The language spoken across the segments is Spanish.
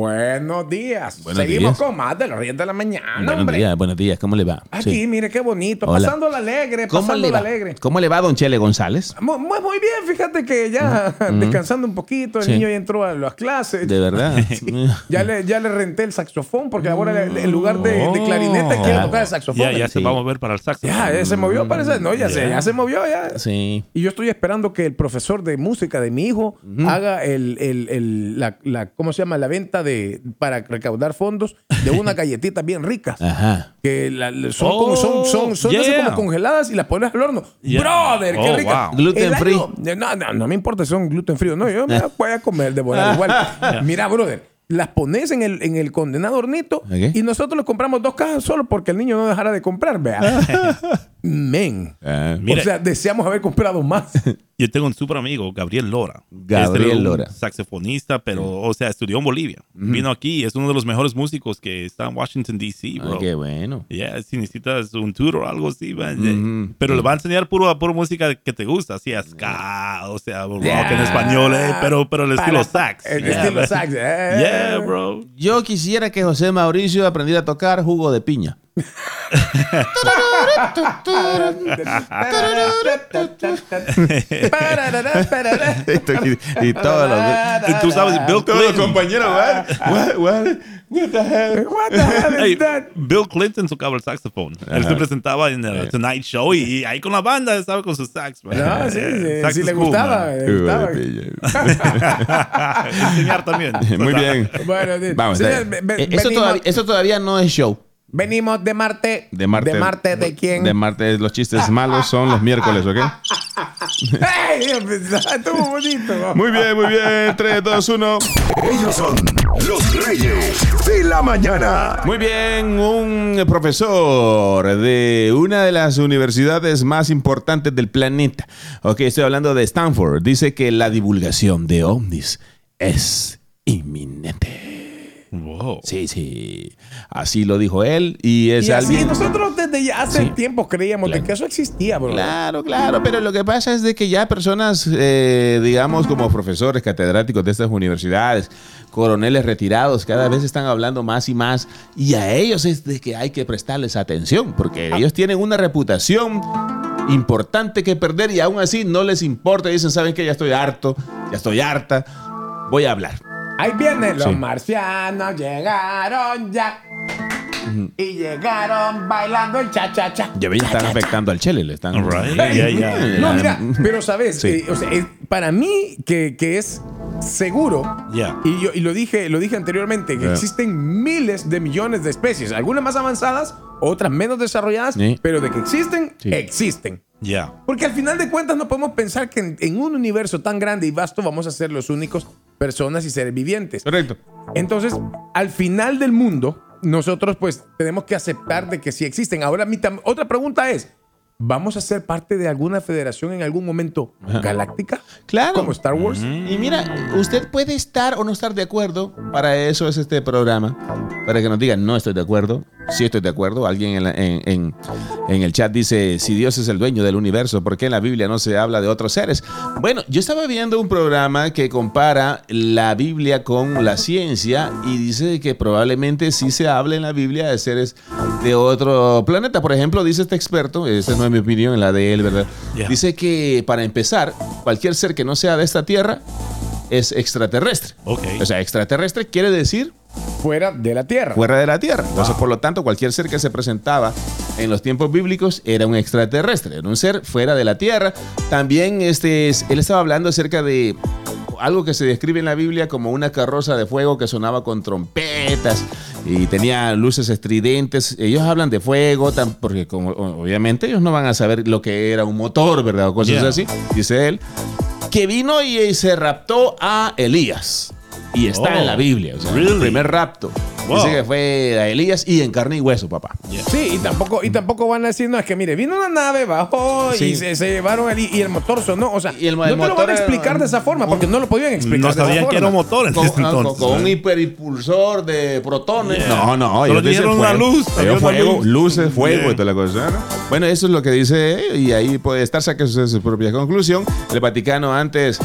Buenos días. Buenos Seguimos días. con más de los 10 de la mañana, buenos hombre. días, buenos días. ¿Cómo le va? Aquí, Sí. mire qué bonito. Hola. Pasándola alegre, ¿Cómo le pasándola va? alegre. ¿Cómo le va, don Chele González? Muy, muy bien, fíjate que ya descansando un poquito, el Sí. niño ya entró a las clases. De verdad. Ya le, ya le renté el saxofón porque ahora en lugar de, de clarinete quiere Ah. tocar el saxofón. Ya, ya se va a mover para el saxo. Ya, ya se movió, parece. No, ya, se, ya se movió, ya. Sí. Y yo estoy esperando que el profesor de música de mi hijo haga el, el- el- la, la- ¿cómo se llama? La venta de para recaudar fondos de una galletita bien rica. Ajá. Que la- son Oh, como son, son, son yeah. como congeladas y las pones al horno. Yeah. Brother, qué Oh, rica. wow. Gluten El free. año- no, no, no me importa si son gluten free o no. Yo me voy a comer de volar igual. Mira, brother. Las pones en el, en el condenado hornito Ok. y nosotros le compramos dos cajas solo porque el niño no dejara de comprar, vea. Men. Ah, Mira. O sea, deseamos haber comprado más. Yo tengo un super amigo, Gabriel Lora. Gabriel un Lora. Saxofonista, pero, o sea, estudió en Bolivia. Vino aquí, es uno de los mejores músicos que está en Washington, D.C., ah, bro. qué bueno. Yeah, si necesitas un tour o algo así, man, Ujú. pero le va a enseñar puro, puro música que te gusta, así a ska, o sea, rock Yeah. en español, eh, pero, pero el estilo Para- sax. El Yeah, estilo man. sax. eh. Yeah, bro. Yo quisiera que José Mauricio aprendiera a tocar jugo de piña. Y, y todos los, tú sabes, Bill Clinton. compañeros, what, what, what, what the hell? What the hell is Hey, that? Bill Clinton tocaba el saxofón. Él se presentaba en el Tonight Show y, ahí con la banda estaba con su sax. man. No, sí, sí, sax sí le gustaba. le gustaba. Enseñar también. Muy bien. Bueno, Vamos, eso, todavía, eso todavía no es show. Venimos de Marte. De Marte. ¿De Marte de quién? De Marte, los chistes malos son los miércoles, ¿ok? ¡Ey! Estuvo bonito. Muy bien, muy bien. 3, 2, 1. Ellos son los reyes de la mañana. Muy bien, un profesor de una de las universidades más importantes del planeta. Ok, estoy hablando de Stanford. Dice que la divulgación de ovnis es inminente. Wow. Sí, sí. Así lo dijo él y es Y así alguien... nosotros desde ya hace Sí. tiempo creíamos Claro. de que eso existía, bro. Claro, claro, pero lo que pasa es de que ya personas, eh, digamos, como profesores, catedráticos de estas universidades, coroneles retirados, cada vez están hablando más y más, y a ellos es de que hay que prestarles atención, porque ellos tienen una reputación importante que perder y aún así no les importa, dicen, saben que ya estoy harto, ya estoy harta, voy a hablar. Ahí vienen los Sí. marcianos, llegaron ya. Y llegaron bailando el cha-cha-cha. Ya ven, están afectando al chele, le están... All right. Yeah, yeah. No, mira, pero sabes, Sí. Eh, o sea, eh, para mí que, que es seguro, Yeah. y yo y lo dije, lo dije anteriormente, que Yeah. existen miles de millones de especies, algunas más avanzadas, otras menos desarrolladas, Sí. pero de que existen, Sí. existen. Yeah. Porque al final de cuentas no podemos pensar que en, en un universo tan grande y vasto vamos a ser los únicos personas y seres vivientes. Correcto. Entonces, al final del mundo, nosotros pues tenemos que aceptar de que sí existen. Ahora, mi otra pregunta es, ¿vamos a ser parte de alguna federación en algún momento galáctica? Claro. Como Star Wars. Y mira, usted puede estar o no estar de acuerdo. Para eso es este programa. Para que nos digan, no estoy de acuerdo. Sí estoy de acuerdo. Alguien en, la- en- en- en el chat dice, si Dios es el dueño del universo, ¿por qué en la Biblia no se habla de otros seres? Bueno, yo estaba viendo un programa que compara la Biblia con la ciencia y dice que probablemente sí se hable en la Biblia de seres de otro planeta. Por ejemplo, dice este experto, esta no es mi opinión, la de él, ¿verdad? Yeah. Dice que para empezar, cualquier ser que no sea de esta tierra es extraterrestre. Ok. O sea, extraterrestre quiere decir Fuera de la Tierra. fuera de la tierra. Entonces, por lo tanto, cualquier ser que se presentaba en los tiempos bíblicos era un extraterrestre, era un ser fuera de la tierra. También este, es- él estaba hablando acerca de algo que se describe en la Biblia como una carroza de fuego que sonaba con trompetas y tenía luces estridentes. Ellos hablan de fuego, tan- porque como, obviamente ellos no van a saber lo que era un motor, ¿verdad? O cosas Yeah. así, dice él. Que vino y se raptó a Elías. Y está Oh, en la Biblia, o sea, el primer rapto. Wow. Dice que fue a Elías y en carne y hueso, papá. Sí, y tampoco, y tampoco van a decir, no, es que mire, vino una nave, bajó Sí. y se, se llevaron el, y el motor sonó. O sea, Y el- no el te lo van a explicar de esa forma, porque no lo podían explicar No de esa sabían que era un motor en Con, ese ah, con- un ¿eh? hiperimpulsor de protones. Yeah. No, no, Solo ellos dieron una fuego. luz, Ellos fuego, luces, fuego Yeah. y toda la cosa. ¿no? Bueno, eso es lo que dice y ahí puede estar, saque su, su propia conclusión. El Vaticano antes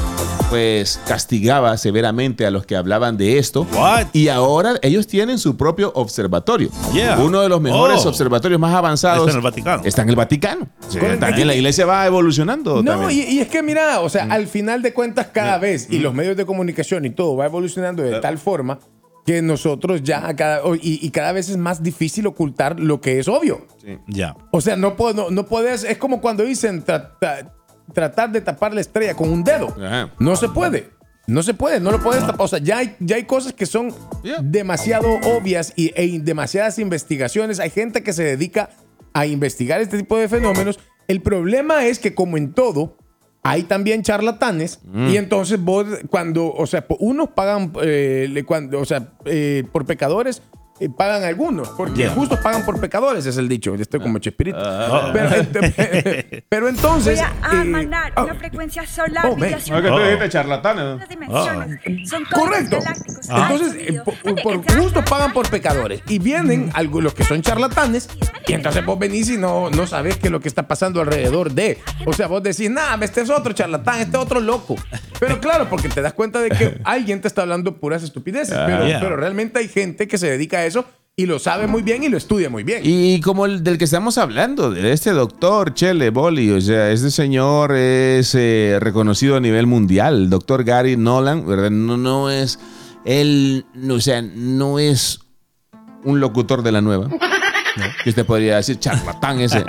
pues castigaba severamente a los que hablaban de esto. What? Y ahora ellos tienen su propio observatorio. Yeah. Uno de los mejores Oh. observatorios más avanzados. Está en el Vaticano. Está en el Vaticano. Sí, también la iglesia va evolucionando. No, también. y, y es que mira, o sea, al final de cuentas cada vez, y los medios de comunicación y todo va evolucionando de tal forma que nosotros ya cada, y, y cada vez es más difícil ocultar lo que es obvio. Ya. O sea, no, puedo, no, no puedes, es como cuando dicen tra- tra- tratar de tapar la estrella con un dedo. Ajá. No se puede. No se puede, no lo puedes tapar. O sea, ya hay, ya hay cosas que son demasiado obvias y e demasiadas investigaciones. Hay gente que se dedica a investigar este tipo de fenómenos. El problema es que, como en todo, hay también charlatanes. Y entonces vos, cuando, o sea, unos pagan, eh, cuando, o sea, eh, por pecadores. Eh, pagan algunos, porque Yeah. justos pagan por pecadores, es el dicho. Yo estoy como Chespirito. Ah. pero, ent- pero entonces. Voy a, a eh, mandar oh, una frecuencia solar Oh, vibracional. que tú dijiste dimensiones. Son Correcto. galácticos. Entonces, eh, por, por justos pagan por pecadores. Y vienen algo- los que son charlatanes. Y entonces vos venís y no, no sabes qué es lo que está pasando alrededor de. O sea, vos decís, nada, este es otro charlatán, este es otro loco. Pero claro, porque te das cuenta de que alguien te está hablando puras estupideces. Pero, Yeah. pero realmente hay gente que se dedica a eso y lo sabe muy bien y lo estudia muy bien. Y como el del que estamos hablando, de este doctor Chele Boli, o sea, este señor es eh, reconocido a nivel mundial, el doctor Gary Nolan, ¿verdad? No, no es, él, no, o sea, no es un locutor de la nueva, que usted podría decir charlatán ese.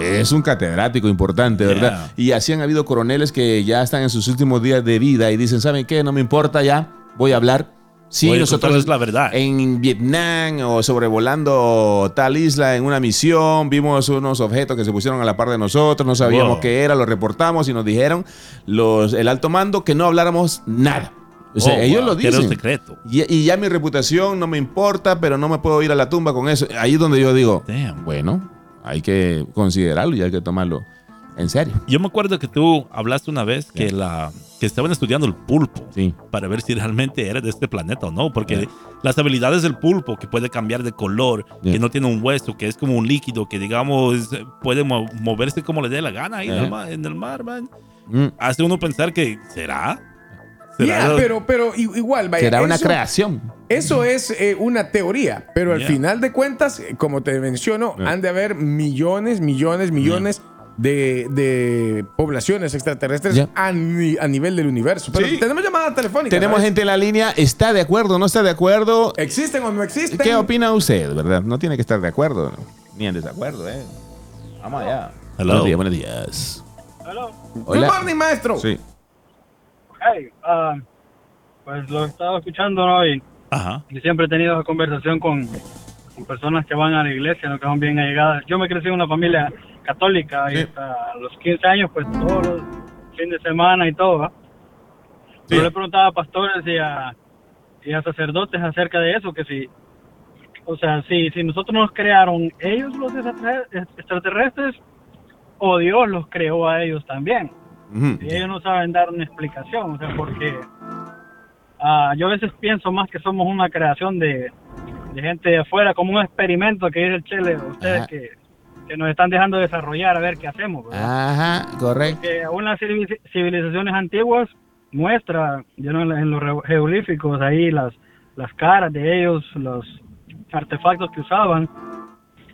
Es un catedrático importante, ¿verdad? Y así han habido coroneles que ya están en sus últimos días de vida y dicen, ¿saben qué? No me importa ya, voy a hablar. Sí, nosotros contarles la verdad. en Vietnam o sobrevolando tal isla en una misión, vimos unos objetos que se pusieron a la par de nosotros, no sabíamos Wow. qué era, lo reportamos y nos dijeron los, el alto mando que no habláramos nada. O sea, Oh, ellos wow, lo que era un dicen. secreto. Y, y ya mi reputación no me importa, pero no me puedo ir a la tumba con eso. Ahí es donde yo digo, Damn. bueno, hay que considerarlo y hay que tomarlo en serio. Yo me acuerdo que tú hablaste una vez que, la, que estaban estudiando el pulpo Sí. para ver si realmente era de este planeta o no, porque las habilidades del pulpo, que puede cambiar de color, Yeah. que no tiene un hueso, que es como un líquido, que digamos puede mo- moverse como le dé la gana ahí en, el mar, man, Mm. hace uno pensar que será. Yeah, ¿Será? pero, pero i- igual, vaya. Será una eso- creación. Eso es eh, una teoría, pero al Yeah. final de cuentas, eh, como te menciono, Yeah. han de haber millones, millones, millones de, de poblaciones extraterrestres Yeah. a, ni- a nivel del universo. Pero Sí. tenemos llamada telefónica. Tenemos ¿sabes? gente en la línea, ¿está de acuerdo o no está de acuerdo? ¿Existen o no existen? ¿Qué opina usted, verdad? No tiene que estar de acuerdo, ni en desacuerdo, ¿eh? Vamos allá. Hello. Buenos días, buenos días. Hello. Good morning, maestro. Sí. Hey, ah, pues lo he estado escuchando ¿no? y, Ajá. y siempre he tenido esa conversación con, con personas que van a la iglesia, ¿no? que son bien allegadas. Yo me crecí en una familia católica y hasta los 15 años, pues todos los fines de semana y todo. ¿va? Sí. Yo le preguntaba a pastores y a, y a sacerdotes acerca de eso, que si, o sea, si, si nosotros nos crearon ellos los extraterre- extraterrestres o Dios los creó a ellos también. Y ellos no saben dar una explicación, o sea, porque ah, yo a veces pienso más que somos una creación de, de gente de afuera, como un experimento que dice el Chele, ustedes Ajá. que, que nos están dejando desarrollar a ver qué hacemos. ¿verdad? Ajá, correcto. Que aún las civil- civilizaciones antiguas muestra, you know, en los jeroglíficos ahí las, las caras de ellos, los artefactos que usaban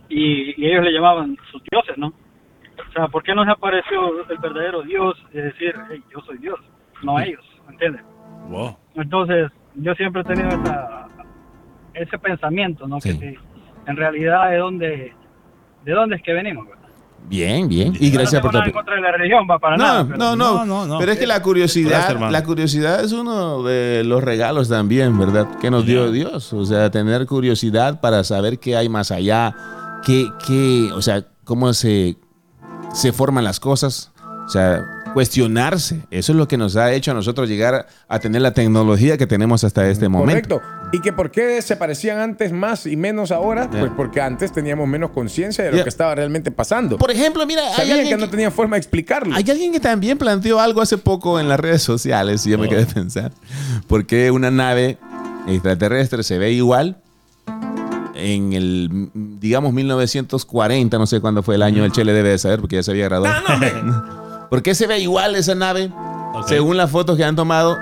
y, y ellos le llamaban sus dioses, ¿no? O sea, ¿por qué no se apareció el verdadero Dios y decir, hey, yo soy Dios, no ellos, ¿entiendes? Wow. Entonces, yo siempre he tenido esa, ese pensamiento, ¿no? Sí. Que si en realidad de dónde, de dónde es que venimos, ¿verdad? Bien, bien. Y gracias no por tengo tu contra de la religión, va para No, nada. pero- no, no, No, no, no. Pero es que la curiosidad, la curiosidad es uno de los regalos también, ¿verdad? Que nos dio Yeah. Dios. O sea, tener curiosidad para saber qué hay más allá, qué, qué, o sea, cómo se, se forman las cosas. O sea, cuestionarse. Eso es lo que nos ha hecho a nosotros llegar a tener la tecnología que tenemos hasta este momento. Correcto. ¿Y que por qué se parecían antes más y menos ahora? Yeah. Pues porque antes teníamos menos conciencia de lo Yeah. que estaba realmente pasando. Por ejemplo, mira, hay Sabían alguien que no tenían forma de explicarlo. Hay alguien que también planteó algo hace poco en las redes sociales y yo me Oh. quedé pensando. ¿Por qué una nave extraterrestre se ve igual en el, mm, digamos, 1940? No sé cuándo fue el año, el Chele debe de saber porque ya se había graduado. Ah, no, hombre. ¿Por qué se ve igual esa nave Ok. según las fotos que han tomado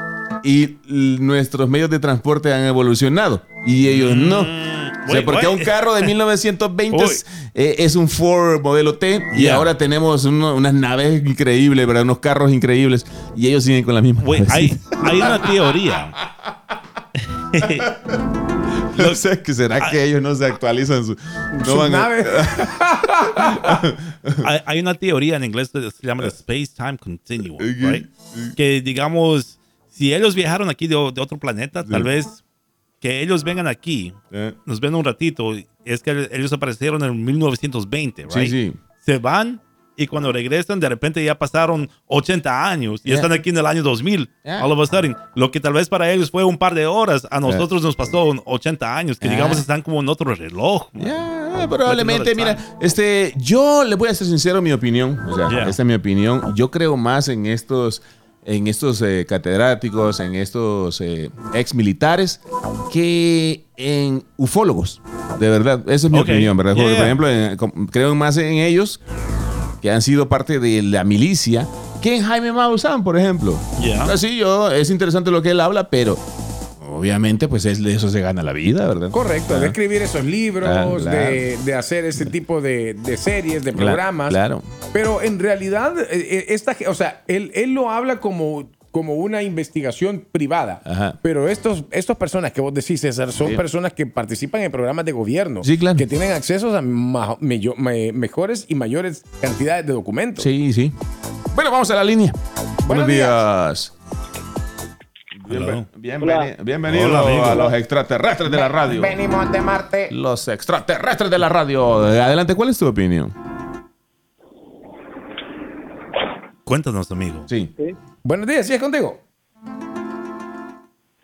y nuestros medios de transporte han evolucionado y ellos no. O sea, porque un carro de 1920 Uy. es, eh, es un Ford modelo T y Yeah. ahora tenemos uno- unas naves increíbles, ¿verdad? Unos carros increíbles y ellos siguen con la misma. Hay, hay una teoría. No sé, que será que ellos no se actualizan su, no Sus van a- naves. hay, una teoría en inglés que se llama el space-time continuum, right? Que digamos, si ellos viajaron aquí de, de otro planeta, tal vez que ellos vengan aquí, Eh, nos ven un ratito, es que ellos aparecieron en 1920, right? Sí, sí. Se van y cuando regresan, de repente ya pasaron 80 años y Yeah. están aquí en el año 2000. Yeah. All of a sudden, lo que tal vez para ellos fue un par de horas, a nosotros nos pasó 80 años, que Yeah. digamos están como en otro reloj. probablemente, mira, este, yo le voy a ser sincero mi opinión, o sea, esta es mi opinión. Yo creo más en estos, en estos eh, catedráticos, en estos eh, ex militares, que en ufólogos. De verdad, esa es mi Ok, opinión, ¿verdad? Porque, yeah. por ejemplo, en- creo más en ellos que han sido parte de la milicia que en Jaime Maussan, por ejemplo. Yeah. Así yo, es interesante lo que él habla, pero obviamente, pues es de eso se gana la vida, ¿verdad? Correcto, de Ah. escribir esos libros, Ah, claro. de, de hacer ese tipo de, de series, de programas. claro. Pero en realidad, eh, eh, esta, o sea, él, él lo habla como, como una investigación privada. Ajá. Pero estos, estas personas que vos decís, César, son Sí. personas que participan en programas de gobierno. Sí, claro. Que tienen acceso a me- mejores y mayores cantidades de documentos. Sí, sí. Bueno, vamos a la línea. Buenos, Buenos días. Bienveni- bienvenido Hola, amigo. a los extraterrestres de la radio. Venimos de Marte. Los extraterrestres de la radio. Adelante, ¿cuál es tu opinión? Cuéntanos, amigo. Sí. Sí. Buenos días, ¿sí es contigo?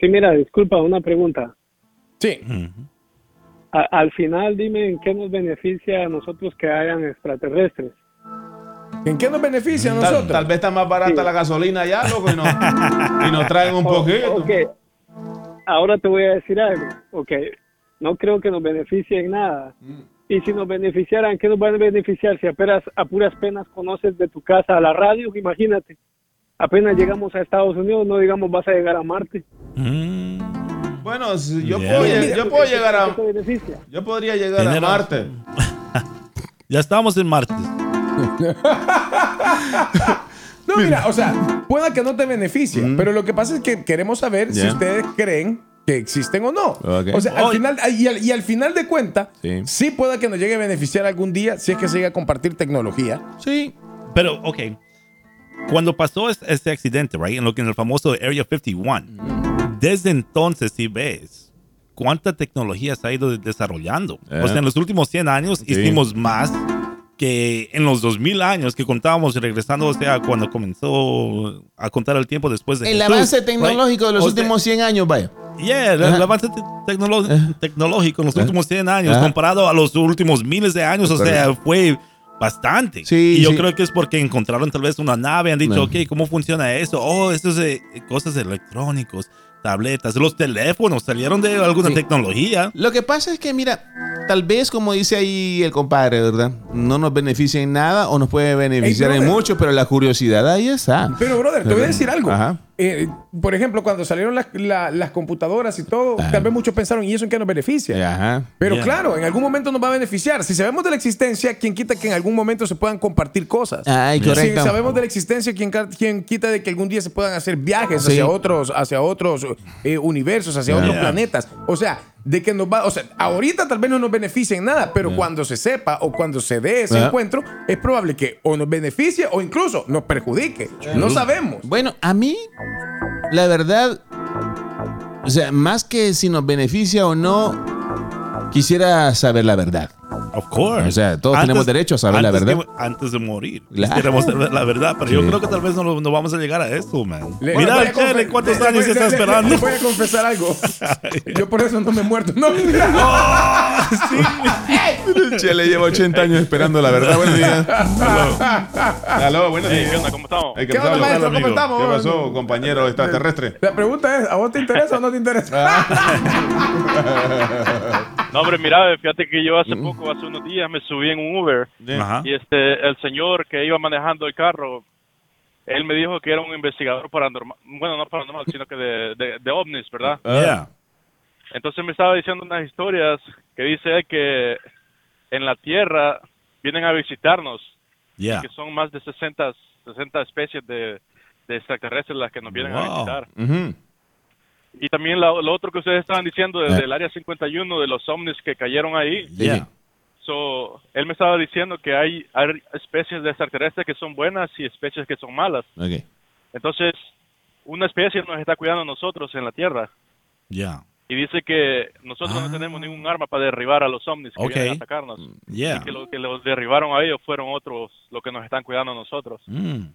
Sí, mira, disculpa, una pregunta. Sí. A- al final, dime en qué nos beneficia a nosotros que hayan extraterrestres. ¿En qué nos beneficia a nosotros? tal vez está más barata Sí. la gasolina ya, loco, y, no- y nos traen un poquito. ok, ahora te voy a decir algo. Ok, no creo que nos beneficie en nada. Y si nos beneficiaran, ¿qué nos van a beneficiar? Si apenas a puras penas conoces de tu casa a la radio, imagínate. Apenas llegamos a Estados Unidos, no digamos vas a llegar a Marte. Mm, Bueno, si yo, Yeah. puedo, mira, yo puedo llegar ¿Qué te a. beneficia? Yo podría llegar a Marte. ya estamos en Marte. No, mira, o sea, pueda que no te beneficie, pero lo que pasa es que queremos saber si Ya. ustedes creen que existen o no. O sea, al final, y al, y al final de cuenta, Sí. sí. pueda que nos llegue a beneficiar algún día si es que se llega a compartir tecnología. Sí. Pero, ok. Cuando pasó este, accidente, right, en lo que en el famoso Area 51, desde entonces, si ves cuánta tecnología se ha ido de- desarrollando. Eh. O sea, en los últimos 100 años Sí. hicimos más que en los 2000 años que contábamos regresando, o sea, cuando comenzó a contar el tiempo después de El Jesús, avance right? tecnológico de los O sea, últimos 100 años, vaya. Yeah, el, avance tecnolo- tecnológico en los últimos 100 años, Ajá. comparado a los últimos miles de años, o sea, fue bastante. Sí, y yo sí. creo que es porque encontraron tal vez una nave, han dicho, No. ok, ¿cómo funciona eso? Oh, esto es de cosas electrónicos, tabletas, los teléfonos salieron de alguna Sí. tecnología. Lo que pasa es que, mira, tal vez, como dice ahí el compadre, ¿verdad? No nos beneficia en nada o nos puede beneficiar Ey, en mucho, pero la curiosidad ahí está. Pero, brother, te voy a decir algo. Ajá. Eh, por ejemplo, cuando salieron las, la- las computadoras y todo, tal vez muchos pensaron, ¿y eso en qué nos beneficia? Ajá. Pero Yeah. claro, en algún momento nos va a beneficiar. Si sabemos de la existencia, ¿quién quita que en algún momento se puedan compartir cosas? Ay, Si sabemos de la existencia, ¿quién, ca- quién quita de que algún día se puedan hacer viajes Sí. hacia otros, hacia otros eh, universos, hacia otros Yeah. planetas? O sea, de que nos va, o sea, ahorita tal vez no nos beneficie en nada, pero cuando se sepa o cuando se dé ese Yeah. encuentro, es probable que o nos beneficie o incluso nos perjudique. No sabemos. Bueno, a mí, la verdad, o sea, más que si nos beneficia o no, quisiera saber la verdad. Of course. O sea, todos tenemos derecho a saber la antes verdad. que- antes de morir. Claro. Quisiéramos saber la verdad, pero Sí. yo creo que tal vez no, no vamos a llegar a eso, man. Le- Mira, le Chele, ¿cuántos le- años le- está le- le- esperando? Le voy a confesar algo. Yo por eso no me he muerto. No, Chele lleva 80 años esperando la verdad. Buenos días. Aló, buenos días. ¿Qué onda? ¿Cómo estamos? Hey, ¿Qué onda, pasó? maestro? ¿Cómo estamos? ¿Qué pasó, compañero extraterrestre? La pregunta es, ¿a vos te interesa o no te interesa? No, hombre, mira, fíjate que yo hace poco, hace unos días, me subí en un Uber Ajá. y este, el señor que iba manejando el carro él me dijo que era un investigador paranormal, bueno, no paranormal, sino que de, de, de ovnis, ¿verdad? Yeah. Entonces me estaba diciendo unas historias que dice que en la Tierra vienen a visitarnos, Yeah. que son más de 60, 60 especies de, de extraterrestres las que nos vienen a visitar. Ujú. Y también lo, lo otro que ustedes estaban diciendo desde Eh. el área 51 de los ovnis que cayeron ahí. Yeah. So, él me estaba diciendo que hay, hay especies de extraterrestres que son buenas y especies que son malas. Entonces, una especie nos está cuidando a nosotros en la Tierra. Yeah. Y dice que nosotros Ah. no tenemos ningún arma para derribar a los ovnis que Ok. vienen a atacarnos. Yeah. Y que lo que los derribaron a ellos fueron otros los que nos están cuidando a nosotros. Mm.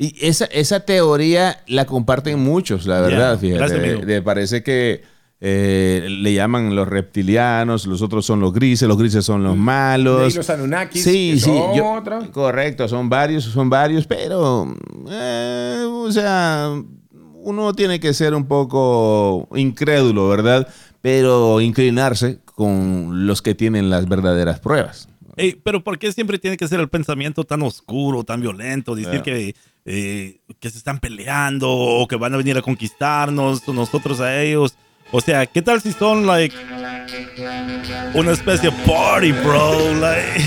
Y esa, esa teoría la comparten muchos, la verdad, Yeah. fíjate. Gracias, de- parece que eh, le llaman los reptilianos, los otros son los grises, los grises son los malos. Y los Anunnakis, Sí, que sí. son yo- otra. correcto, son varios, son varios, pero, eh, o sea, uno tiene que ser un poco incrédulo, ¿verdad? Pero inclinarse con los que tienen las verdaderas pruebas. Ey, pero ¿por qué siempre tiene que ser el pensamiento tan oscuro, tan violento? Decir Yeah. que, eh, que se están peleando o que van a venir a conquistarnos o nosotros a ellos. O sea, ¿qué tal si son, like, una especie de party, bro? Like,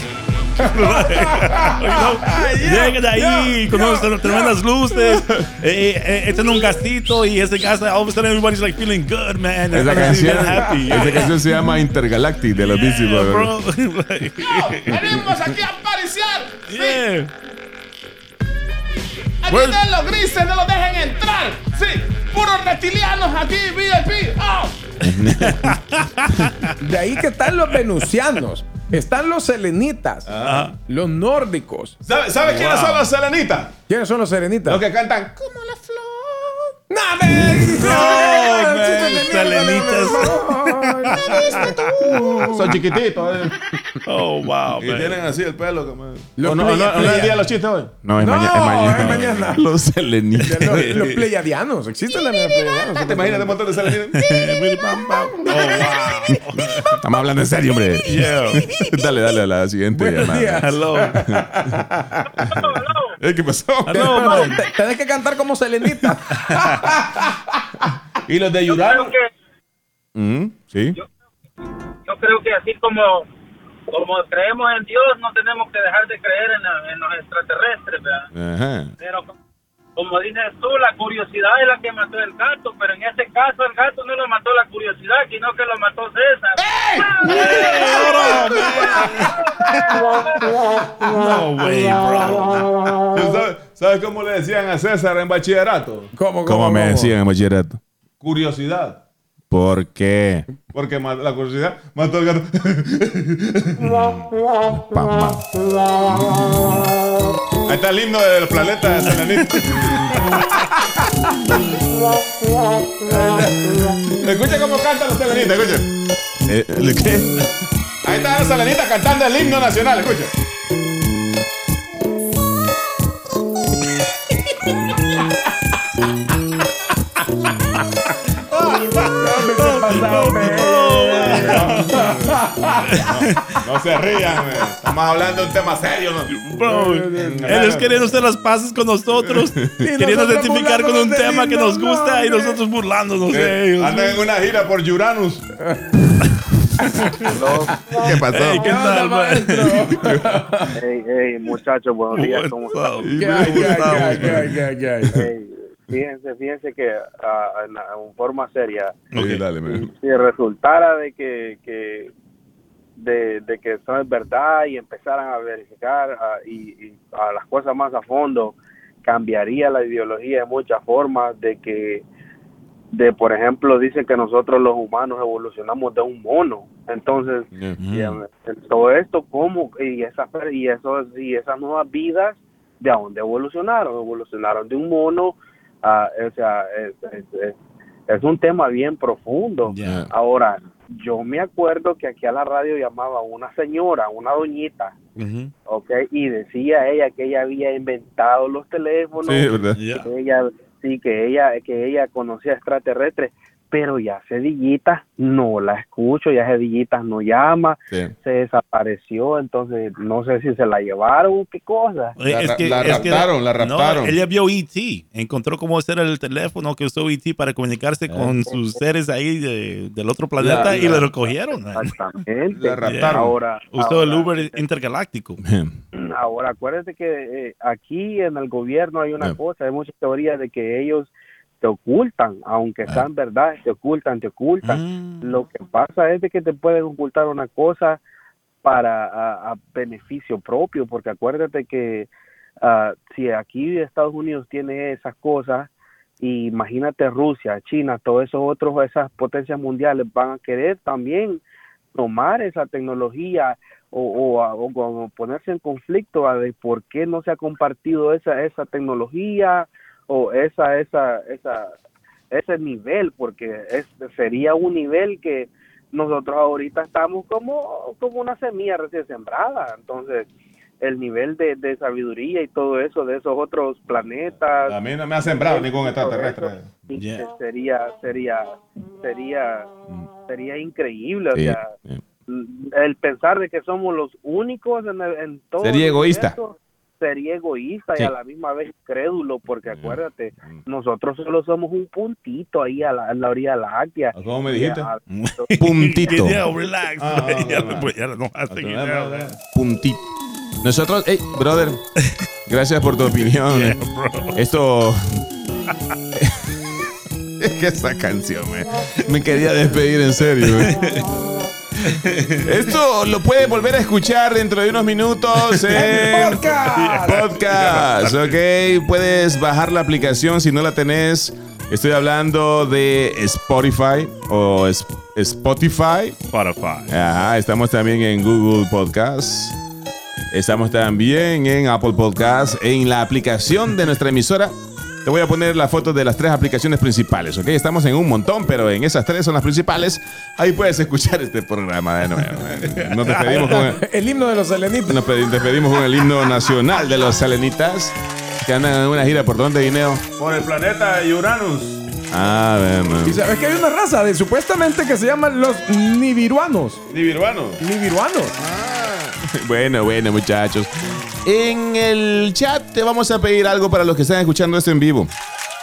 Llegan ahí con unas tremendas luces, eh, eh, echan un gasito y ese gas, all of a sudden everybody's like feeling good, man. Esa canción, happy. esa canción se llama Intergalactic de los Beastie Yeah, Boys. bro. Like, ¡Venimos aquí a pariciar! yeah. De los grises no los dejen entrar. Sí, puros reptilianos aquí, VIP. ¡Oh! De ahí que están los venusianos, están los selenitas, Ajá. los nórdicos. ¿Sabe, sabe quiénes son los selenitas? ¿Quiénes son los serenitas? Los que cantan. Como. ¡No, me! No. Son chiquititos. eh. Oh, wow, Y man. tienen así el pelo. Como... Los ¿O no, no- o no es el día de los chistes hoy? No, es, No, maña- es mañana. es mañana. Los selenitas. Los, los pleyadianos, existen los pleyadianos. ¿Te imaginas un montón de selenitas? Oh, wow. Estamos hablando en serio, hombre. Yeah. dale, dale a la siguiente Buenos llamada. días. Hello. Eh, ¿Qué pasó? Hello, Tenés que cantar como selenita. ¿Y los de Yo Yurano? creo que, Mm, Sí. yo creo que así como, como creemos en Dios, no tenemos que dejar de creer en, la- en los extraterrestres, ¿verdad? Ajá. Pero como dices tú, la curiosidad es la que mató el gato, pero en este caso el gato no lo mató la curiosidad, sino que lo mató César. No way, bro. ¿Tú ¿Sabes, cómo le decían a César en bachillerato? ¿Cómo, cómo, ¿Cómo me decían en bachillerato? Curiosidad. ¿Por qué? Porque la curiosidad mató al gato. Ahí está el himno del planeta de Selenita. escucha cómo cantan los selenitas, escucha. Eh, ¿de qué? Ahí está la selenita cantando el himno nacional, escucha. No se rían, eh. estamos hablando de un tema serio. ¿no? Bro, ellos queriendo hacer las paces con nosotros, queriendo identificar con un tema que nos gusta y no, nosotros burlándonos de Eh, ellos. Andan en una gira por Uranus. ¿Qué pasó? Hey, ¿qué tal, man? Hey, hey, muchachos, buenos días. ¿Cómo están? fíjense, fíjense que ah, en, en forma seria, Sí, dale, man. si resultara de que, que de, de que eso es verdad y empezaran a verificar y, y a las cosas más a fondo, cambiaría la ideología de muchas formas, de que, de por ejemplo, dicen que nosotros los humanos evolucionamos de un mono. Entonces, y, todo esto cómo y esas y esos y esas nuevas vidas de dónde evolucionaron evolucionaron de un mono a o sea es, es- es- es un tema bien profundo Yeah. ahora yo me acuerdo que aquí a la radio llamaba una señora una doñita Ujú. ¿ok? y decía ella que ella había inventado los teléfonos Sí, que ella sí que ella que ella conocía extraterrestres pero ya Cedillitas no la escucho, ya Cedillitas no llama, Sí. se desapareció, entonces no sé si se la llevaron, qué cosa. Eh, La es que- la es que- raptaron, la no, raptaron. ella vio E.T. Encontró cómo hacer el teléfono que usó E.T. para comunicarse con sus seres ahí de- del otro planeta La- y la- lo recogieron. Exactamente. La raptaron. Ahora, Usó el Uber intergaláctico. Ahora, acuérdate que eh, aquí en el gobierno hay una cosa, hay muchas teorías de que ellos te ocultan, aunque sean verdad, te ocultan, te ocultan. Mm. Lo que pasa es de que te pueden ocultar una cosa para a, a beneficio propio, porque acuérdate que ah, si aquí Estados Unidos tiene esas cosas, y imagínate Rusia, China, todos esos otros, esas potencias mundiales van a querer también tomar esa tecnología o, o, o como ponerse en conflicto a de por qué no se ha compartido esa esa tecnología o esa esa esa ese nivel porque es sería un nivel que nosotros ahorita estamos como como una semilla recién sembrada entonces el nivel de, de sabiduría y todo eso de esos otros planetas A mí no me ha sembrado ningún todo extraterrestre. eso, Yeah. sería sería sería sería increíble o sea el pensar de que somos los únicos en, el- en todo Sería egoísta. Sería egoísta Sí. y a la misma vez crédulo porque acuérdate nosotros solo somos un puntito ahí a la, a la orilla láctea ¿Cómo me dijiste? Puntito. Ah, ah, ah. Puntito. Nosotros, hey, brother, gracias por tu opinión. Yeah, bro. Esto. es que esa canción, me, me quería despedir en serio. Esto lo puedes volver a escuchar dentro de unos minutos en podcast. podcast. Ok, puedes bajar la aplicación si no la tenés. Estoy hablando de Spotify o Spotify. Spotify. Ajá, estamos también en Google Podcast. Estamos también en Apple Podcast, en la aplicación de nuestra emisora. Te voy a poner la foto de las tres aplicaciones principales, ¿ok? Estamos en un montón, pero en esas tres son las principales. Ahí puedes escuchar este programa de nuevo. Nos despedimos con el, El himno de los selenitos. nos pedi- despedimos con el himno nacional de los salenitas, que andan en una gira por donde, Guineo. Por el planeta Uranus. Ah, bueno. Y sabes que hay una raza de supuestamente que se llaman los nibiruanos. Nibiruano. Nibiruanos. Bueno, bueno, muchachos. En el chat te vamos a pedir algo para los que están escuchando esto en vivo.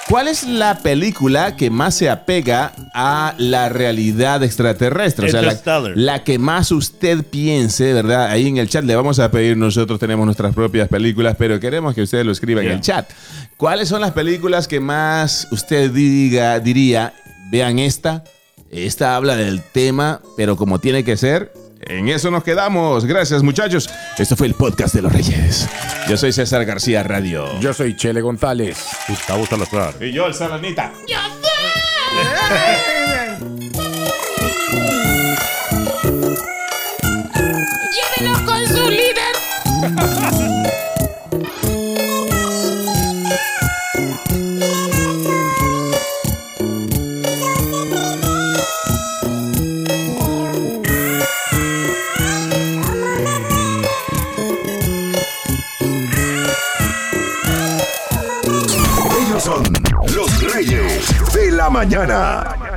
¿Cuál es la película que más se apega a la realidad extraterrestre? O sea, la, que más usted piense, ¿verdad? Ahí en el chat le vamos a pedir, nosotros tenemos nuestras propias películas, pero queremos que usted lo escriba en el chat. ¿Cuáles son las películas que más usted diga, diría, vean esta? Esta habla del tema, pero como tiene que ser, en eso nos quedamos. Gracias, muchachos. Esto fue el podcast de los Reyes. Yo soy César García Radio. Yo soy Chele González. Gustavo Salazar. Y yo, el Salanita. Llévenos mañana.